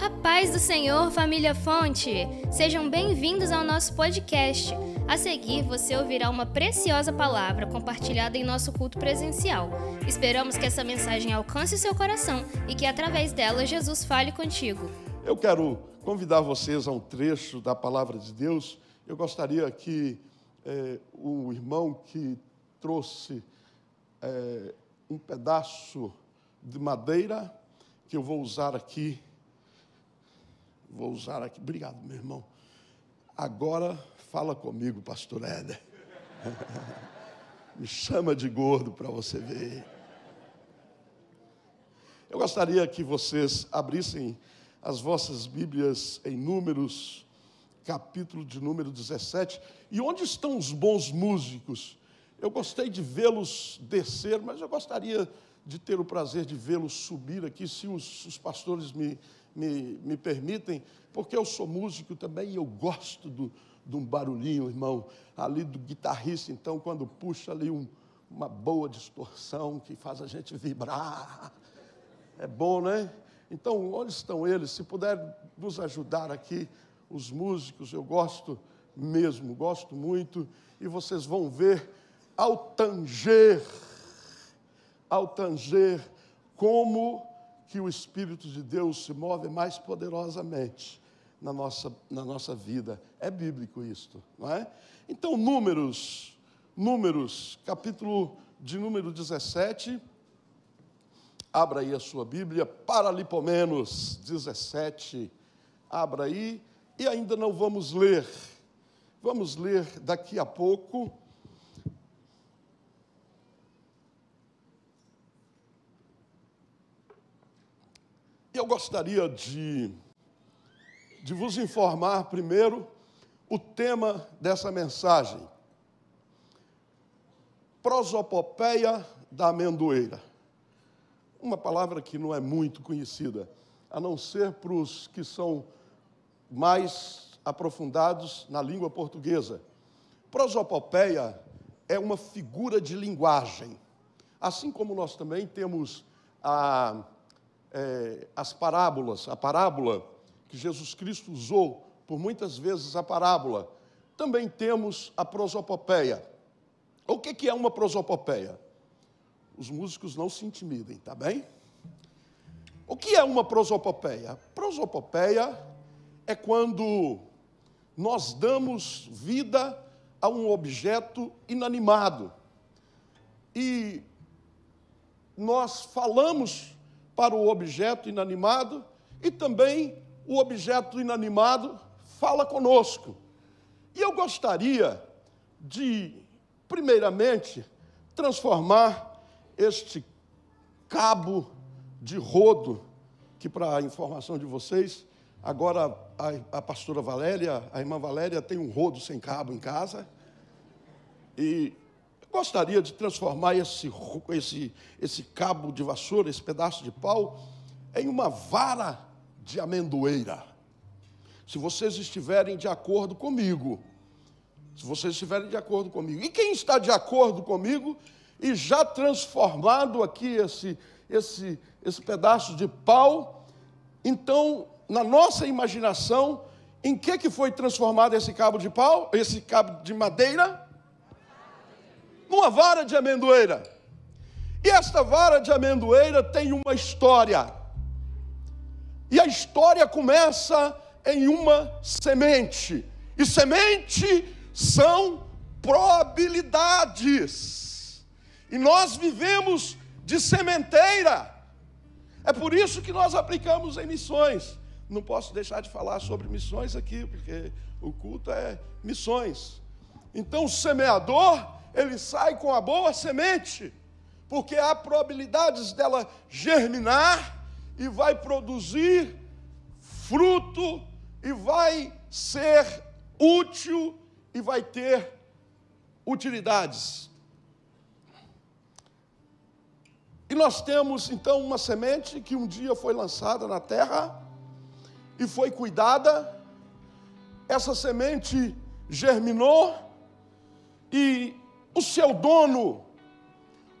A paz do Senhor, família Fonte! Sejam bem-vindos ao nosso podcast. A seguir, você ouvirá uma preciosa palavra compartilhada em nosso culto presencial. Esperamos que essa mensagem alcance o seu coração e que, através dela, Jesus fale contigo. Eu quero convidar vocês a um trecho da palavra de Deus. Eu gostaria que é, o irmão que trouxe é, um pedaço de madeira que eu vou usar aqui Vou usar aqui. Obrigado, meu irmão. Agora fala comigo, pastor Éder. Me chama de gordo para você ver. Eu gostaria que vocês abrissem as vossas Bíblias em Números, capítulo de número 17. E onde estão os bons músicos? Eu gostei de vê-los descer, mas eu gostaria de ter o prazer de vê-los subir aqui, se os, os pastores me, me, me permitem, porque eu sou músico também e eu gosto do, de um barulhinho, irmão, ali do guitarrista, então, quando puxa ali um, uma boa distorção que faz a gente vibrar. É bom, né? Então, onde estão eles? Se puder nos ajudar aqui, os músicos, eu gosto mesmo, gosto muito, e vocês vão ver ao tanger, ao tanger, como que o Espírito de Deus se move mais poderosamente na nossa, na nossa vida. É bíblico isto, não é? Então, Números, Números, capítulo de número 17. Abra aí a sua Bíblia, Paralipomenos 17. Abra aí, e ainda não vamos ler. Vamos ler daqui a pouco eu gostaria de, de vos informar primeiro o tema dessa mensagem. Prosopopeia da amendoeira. Uma palavra que não é muito conhecida, a não ser para os que são mais aprofundados na língua portuguesa. Prosopopeia é uma figura de linguagem. Assim como nós também temos a é, as parábolas, a parábola que Jesus Cristo usou por muitas vezes a parábola, também temos a prosopopeia. O que, que é uma prosopopeia? Os músicos não se intimidem, tá bem? O que é uma prosopopeia? Prosopopeia é quando nós damos vida a um objeto inanimado. E nós falamos para o objeto inanimado e também o objeto inanimado fala conosco. E eu gostaria de, primeiramente, transformar este cabo de rodo, que, para a informação de vocês, agora a, a pastora Valéria, a irmã Valéria, tem um rodo sem cabo em casa. E gostaria de transformar esse, esse, esse cabo de vassoura, esse pedaço de pau, em uma vara de amendoeira. Se vocês estiverem de acordo comigo, se vocês estiverem de acordo comigo, e quem está de acordo comigo e já transformado aqui esse, esse, esse pedaço de pau, então, na nossa imaginação, em que, que foi transformado esse cabo de pau, esse cabo de madeira? Numa vara de amendoeira. E esta vara de amendoeira tem uma história. E a história começa em uma semente. E semente são probabilidades. E nós vivemos de sementeira. É por isso que nós aplicamos em missões. Não posso deixar de falar sobre missões aqui, porque o culto é missões. Então, o semeador ele sai com a boa semente, porque há probabilidades dela germinar e vai produzir fruto e vai ser útil e vai ter utilidades. E nós temos então uma semente que um dia foi lançada na terra e foi cuidada. Essa semente germinou e o seu dono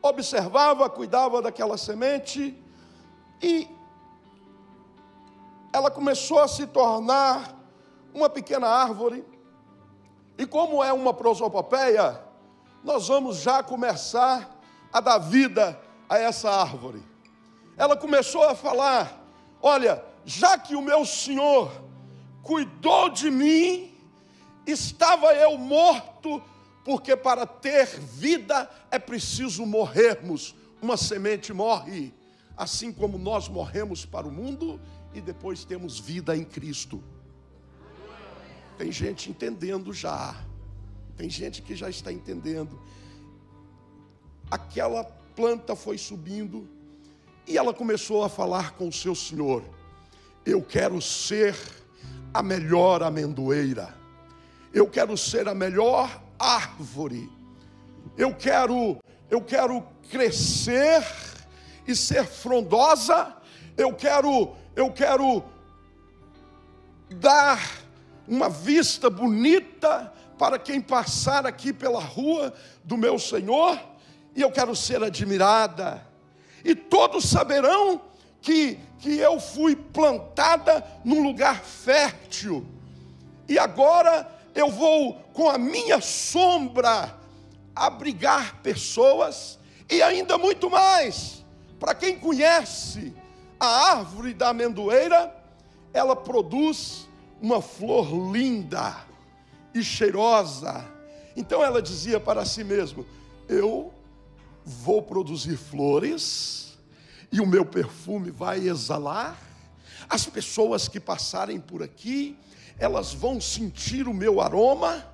observava, cuidava daquela semente e ela começou a se tornar uma pequena árvore. E como é uma prosopopeia, nós vamos já começar a dar vida a essa árvore. Ela começou a falar: Olha, já que o meu Senhor cuidou de mim, estava eu morto, porque para ter vida é preciso morrermos. Uma semente morre, assim como nós morremos para o mundo e depois temos vida em Cristo. Tem gente entendendo já. Tem gente que já está entendendo. Aquela planta foi subindo e ela começou a falar com o seu senhor: Eu quero ser a melhor amendoeira. Eu quero ser a melhor árvore. Eu quero, eu quero crescer e ser frondosa. Eu quero, eu quero dar uma vista bonita para quem passar aqui pela rua do meu Senhor, e eu quero ser admirada. E todos saberão que, que eu fui plantada num lugar fértil, e agora eu vou com a minha sombra abrigar pessoas, e ainda muito mais, para quem conhece a árvore da amendoeira, ela produz uma flor linda e cheirosa. Então ela dizia para si mesma: Eu vou produzir flores e o meu perfume vai exalar. As pessoas que passarem por aqui, elas vão sentir o meu aroma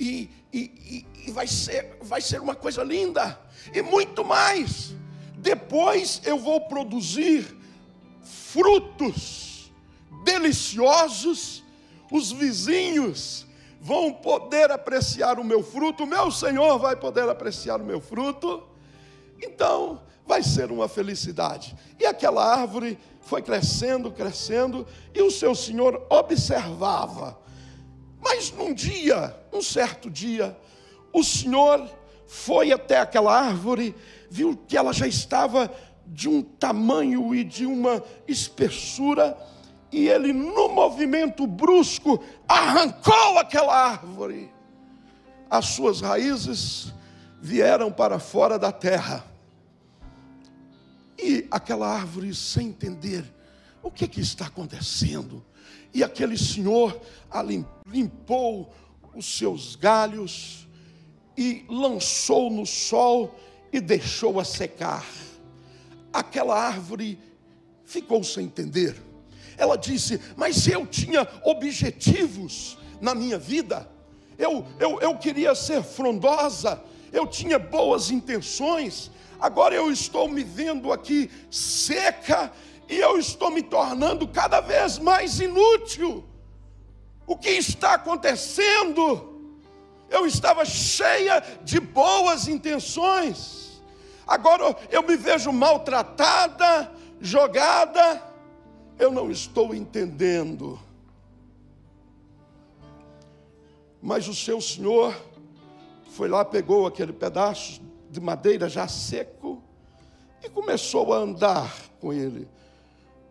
e, e, e, vai, ser, vai ser uma coisa linda. E muito mais. Depois eu vou produzir frutos deliciosos, os vizinhos vão poder apreciar o meu fruto, o meu Senhor vai poder apreciar o meu fruto. Então, vai ser uma felicidade. E aquela árvore foi crescendo, crescendo, e o seu Senhor observava. Mas num dia, um certo dia, o Senhor foi até aquela árvore, viu que ela já estava de um tamanho e de uma espessura e ele, no movimento brusco, arrancou aquela árvore. As suas raízes vieram para fora da terra. E aquela árvore, sem entender o que, que está acontecendo, e aquele senhor limpou os seus galhos e lançou no sol e deixou-a secar. Aquela árvore ficou sem entender. Ela disse: Mas eu tinha objetivos na minha vida, eu, eu, eu queria ser frondosa, eu tinha boas intenções, agora eu estou me vendo aqui seca e eu estou me tornando cada vez mais inútil. O que está acontecendo? Eu estava cheia de boas intenções, agora eu me vejo maltratada, jogada eu não estou entendendo. Mas o seu senhor foi lá, pegou aquele pedaço de madeira já seco e começou a andar com ele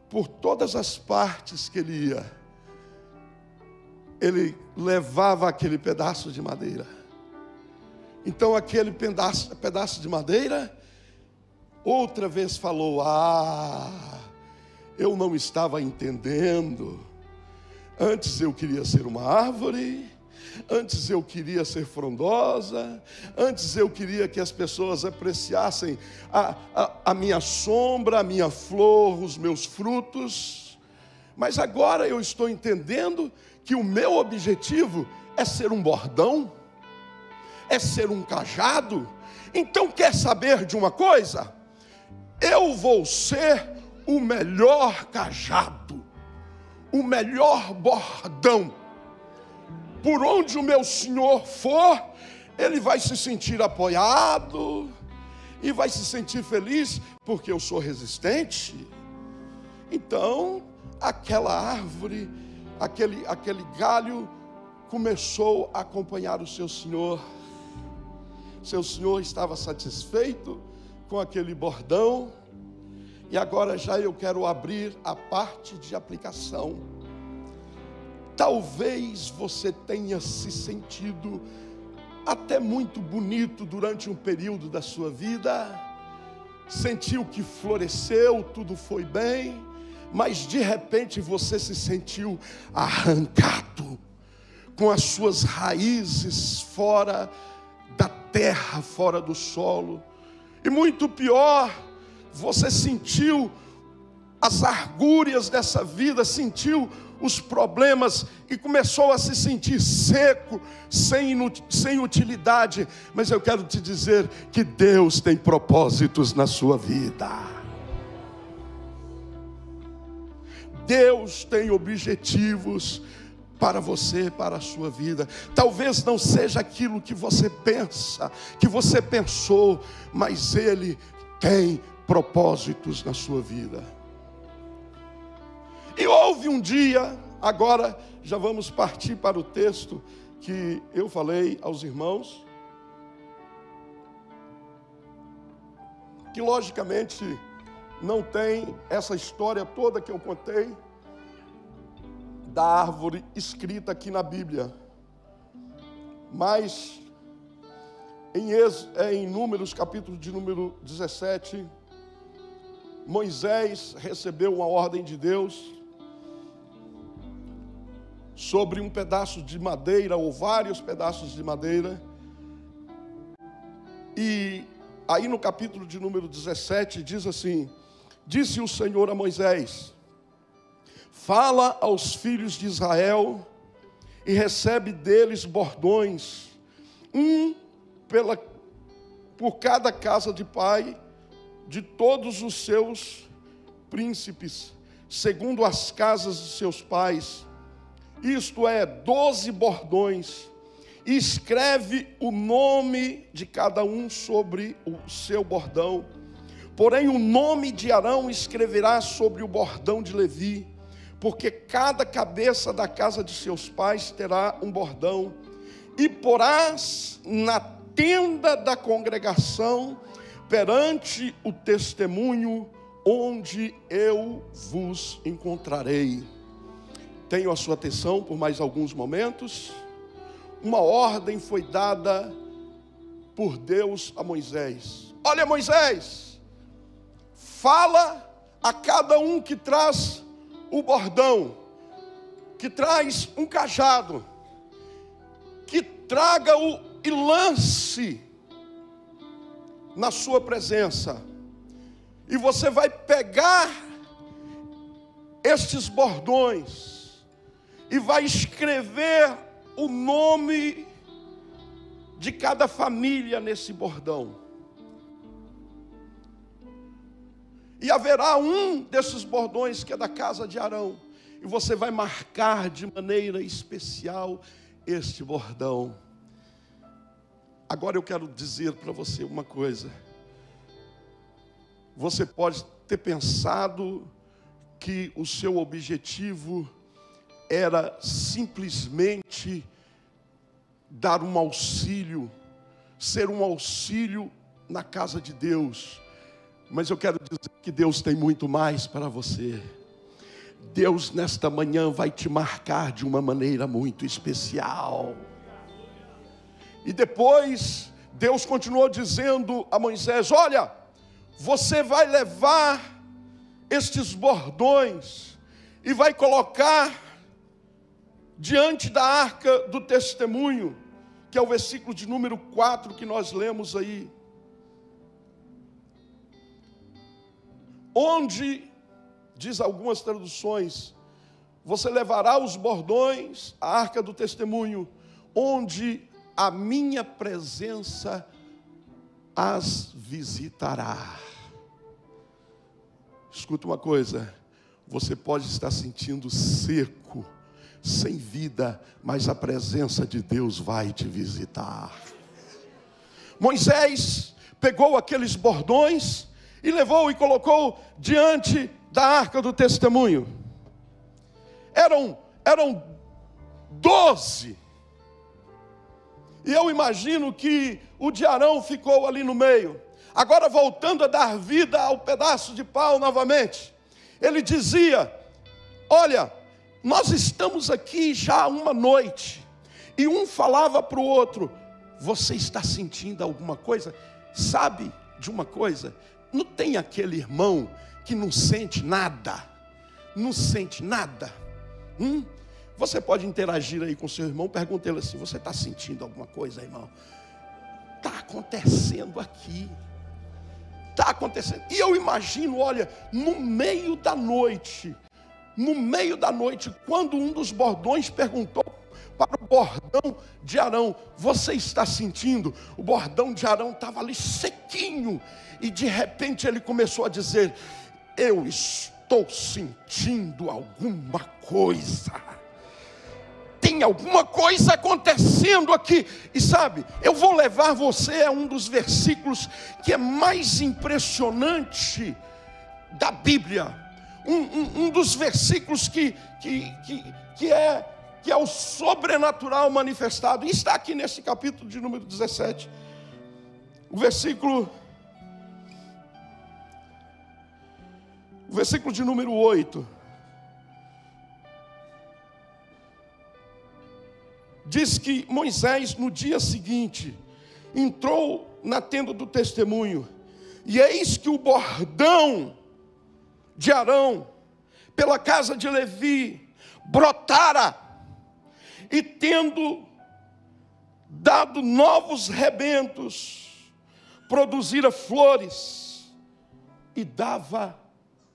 por todas as partes que ele ia. Ele levava aquele pedaço de madeira. Então aquele pedaço, pedaço de madeira outra vez falou: Ah, eu não estava entendendo. Antes eu queria ser uma árvore, antes eu queria ser frondosa, antes eu queria que as pessoas apreciassem a, a, a minha sombra, a minha flor, os meus frutos, mas agora eu estou entendendo que o meu objetivo é ser um bordão, é ser um cajado. Então, quer saber de uma coisa? Eu vou ser o melhor cajado, o melhor bordão. Por onde o meu senhor for, ele vai se sentir apoiado e vai se sentir feliz, porque eu sou resistente. Então, aquela árvore, aquele, aquele galho, começou a acompanhar o seu senhor. Seu senhor estava satisfeito com aquele bordão E agora já eu quero abrir a parte de aplicação. Talvez você tenha se sentido até muito bonito durante um período da sua vida, sentiu que floresceu, tudo foi bem, mas de repente você se sentiu arrancado, com as suas raízes fora da terra, fora do solo, e muito pior, você sentiu as argúrias dessa vida, sentiu os problemas e começou a se sentir seco, sem, sem utilidade. Mas eu quero te dizer que Deus tem propósitos na sua vida. Deus tem objetivos para você, para a sua vida. Talvez não seja aquilo que você pensa, que você pensou, mas Ele tem propósitos na sua vida. E houve um dia, agora já vamos partir para o texto que eu falei aos irmãos, que logicamente não tem essa história toda que eu contei da árvore escrita aqui na Bíblia. Mas em, Ex, é, em Números, capítulo de número 17, Moisés recebeu uma ordem de Deus sobre um pedaço de madeira ou vários pedaços de madeira. E aí no capítulo de número 17 diz assim: Disse o Senhor a Moisés: Fala aos filhos de Israel e recebe deles bordões, um pela, por cada casa de pai de todos os seus príncipes, segundo as casas de seus pais isto é, doze bordões, e escreve o nome de cada um sobre o seu bordão. Porém, o nome de Arão escreverá sobre o bordão de Levi, porque cada cabeça da casa de seus pais terá um bordão, e porás na tenda da congregação, perante o testemunho, onde eu vos encontrarei tenho a sua atenção por mais alguns momentos. Uma ordem foi dada por Deus a Moisés. Olha, Moisés, fala a cada um que traz o bordão, que traz um cajado, que traga-o e lance na sua presença. E você vai pegar estes bordões e vai escrever o nome de cada família nesse bordão. E haverá um desses bordões que é da casa de Arão, e você vai marcar de maneira especial este bordão. Agora eu quero dizer para você uma coisa. Você pode ter pensado que o seu objetivo era simplesmente dar um auxílio, ser um auxílio na casa de Deus. Mas eu quero dizer que Deus tem muito mais para você. Deus nesta manhã vai te marcar de uma maneira muito especial. E depois Deus continuou dizendo a Moisés: Olha, você vai levar estes bordões e vai colocar diante da arca do testemunho, que é o versículo de número 4 que nós lemos aí. Onde, diz algumas traduções, você levará os bordões, a arca do testemunho, onde a minha presença as visitará. Escuta uma coisa, você pode estar sentindo seco, sem vida, mas a presença de Deus vai te visitar. Moisés pegou aqueles bordões e levou e colocou diante da arca do testemunho. Eram, eram doze. E eu imagino que o de Arão ficou ali no meio. Agora, voltando a dar vida ao pedaço de pau novamente, ele dizia: Olha, nós estamos aqui já uma noite, e um falava para o outro: Você está sentindo alguma coisa? Sabe de uma coisa? Não tem aquele irmão que não sente nada, não sente nada. Hum? Você pode interagir aí com seu irmão, pergunta ele assim: Você está sentindo alguma coisa, irmão? Está acontecendo aqui está acontecendo. E eu imagino, olha, no meio da noite, no meio da noite, quando um dos bordões perguntou para o bordão de Arão: Você está sentindo? O bordão de Arão estava ali sequinho, e de repente ele começou a dizer: Eu estou sentindo alguma coisa tem alguma coisa acontecendo aqui. E sabe, eu vou levar você a um dos versículos que é mais impressionante da Bíblia. Um, um, um dos versículos que, que, que, que, é, que é o sobrenatural manifestado. E está aqui nesse capítulo de número 17. O versículo. O versículo de número 8. diz que Moisés, no dia seguinte, entrou na tenda do testemunho, e eis que o bordão de Arão, pela casa de Levi, brotara, e tendo dado novos rebentos, produzira flores, e dava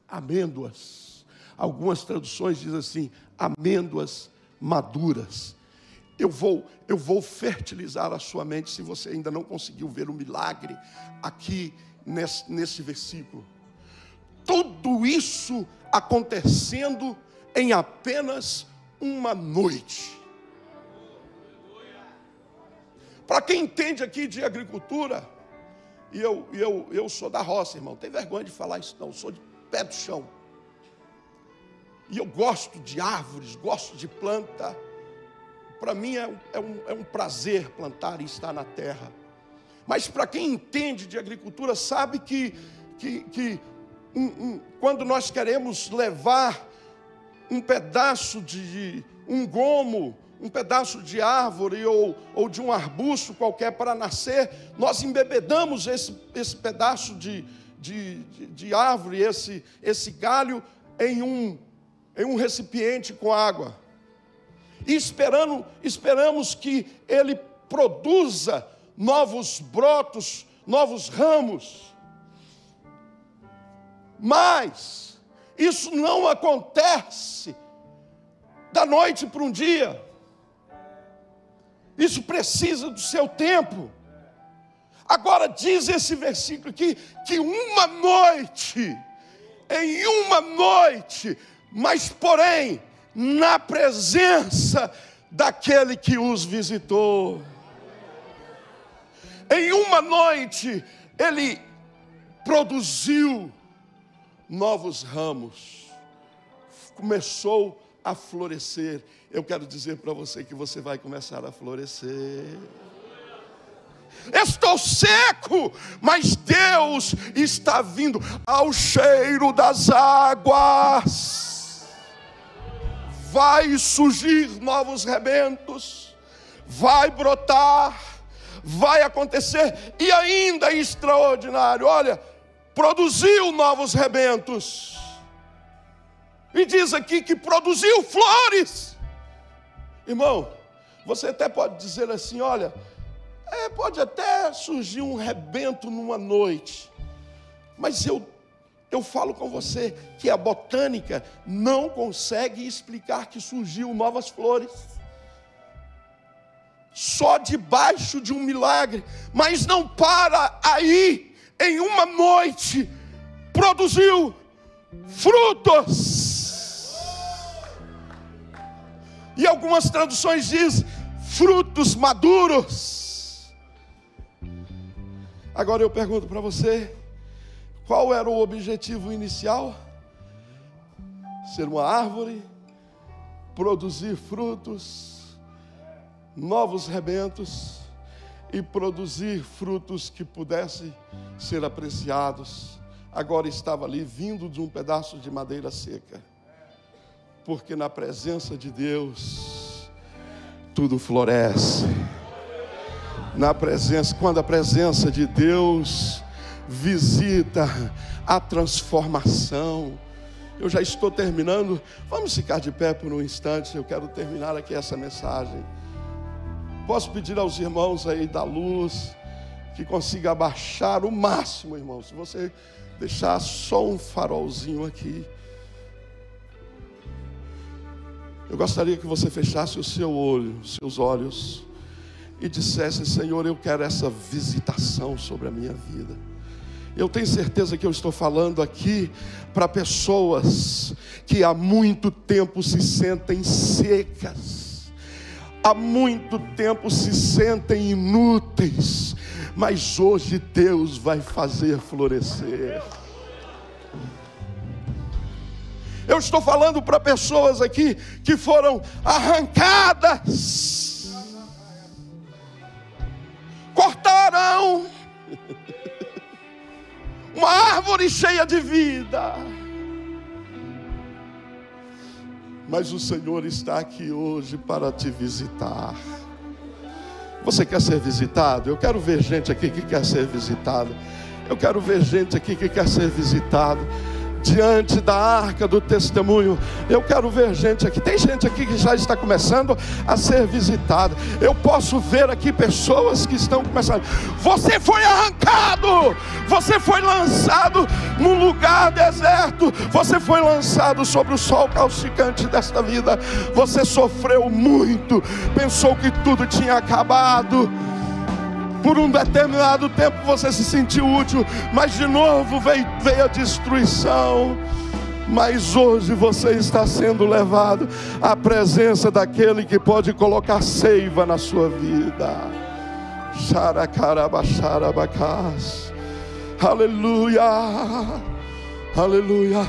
amêndoas. Algumas traduções dizem assim: amêndoas maduras eu vou, eu vou fertilizar a sua mente se você ainda não conseguiu ver o milagre aqui nesse, nesse versículo. Tudo isso acontecendo em apenas uma noite. Para quem entende aqui de agricultura, e eu, eu, eu sou da roça, irmão, tem vergonha de falar isso, não, eu sou de pé do chão. E eu gosto de árvores, gosto de planta para mim é, é, um, é um prazer plantar e estar na terra. Mas para quem entende de agricultura, sabe que, que, que um, um, quando nós queremos levar um pedaço de, um gomo, um pedaço de árvore ou, ou de um arbusto qualquer para nascer, nós embebedamos esse, esse pedaço de, de, de, de árvore, esse, esse galho, em um, em um recipiente com água e esperando, esperamos que ele produza novos brotos, novos ramos. Mas isso não acontece da noite para um dia. Isso precisa do seu tempo. Agora diz esse versículo aqui que uma noite, em uma noite, mas porém na presença daquele que os visitou. Em uma noite, ele produziu novos ramos, começou a florescer. Eu quero dizer para você que você vai começar a florescer. Estou seco, mas Deus está vindo ao cheiro das águas vai surgir novos rebentos, vai brotar, vai acontecer, e ainda extraordinário, olha, produziu novos rebentos, e diz aqui que produziu flores. Irmão, você até pode dizer assim: olha, é, pode até surgir um rebento numa noite, mas eu eu falo com você que a botânica não consegue explicar que surgiu novas flores. Só debaixo de um milagre, mas não para aí, em uma noite, produziu frutos. E algumas traduções dizem frutos maduros. Agora eu pergunto para você, qual era o objetivo inicial? Ser uma árvore, produzir frutos, novos rebentos. E produzir frutos que pudessem ser apreciados, agora estava ali vindo de um pedaço de madeira seca. Porque na presença de Deus tudo floresce. Na presença, quando a presença de Deus visita a transformação. Eu já estou terminando. Vamos ficar de pé por um instante. Eu quero terminar aqui essa mensagem. Posso pedir aos irmãos aí da luz que consiga abaixar o máximo, irmão. Se você deixar só um farolzinho aqui. Eu gostaria que você fechasse o seu olho, seus olhos e dissesse: Senhor, eu quero essa visitação sobre a minha vida. Eu tenho certeza que eu estou falando aqui para pessoas que há muito tempo se sentem secas há muito tempo se sentem inúteis, mas hoje Deus vai fazer florescer. Eu estou falando para pessoas aqui que foram arrancadas, cortaram uma árvore cheia de vida mas o Senhor está aqui hoje para te visitar. Você quer ser visitado? Eu quero ver gente aqui que quer ser visitado. Eu quero ver gente aqui que quer ser visitado diante da arca do testemunho. Eu quero ver gente aqui. Tem gente aqui que já está começando a ser visitada. Eu posso ver aqui pessoas que estão começando. Você foi arrancado, você foi lançado num lugar deserto, você foi lançado sobre o sol calcicante desta vida. Você sofreu muito, pensou que tudo tinha acabado por um determinado tempo você se sentiu útil, mas de novo veio, veio a destruição. Mas hoje você está sendo levado à presença daquele que pode colocar seiva na sua vida. Aleluia. Aleluia.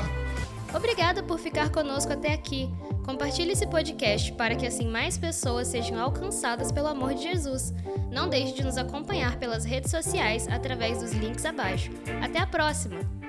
Obrigada por ficar conosco até aqui. Compartilhe esse podcast para que assim mais pessoas sejam alcançadas pelo amor de Jesus. Não deixe de nos acompanhar pelas redes sociais através dos links abaixo. Até a próxima!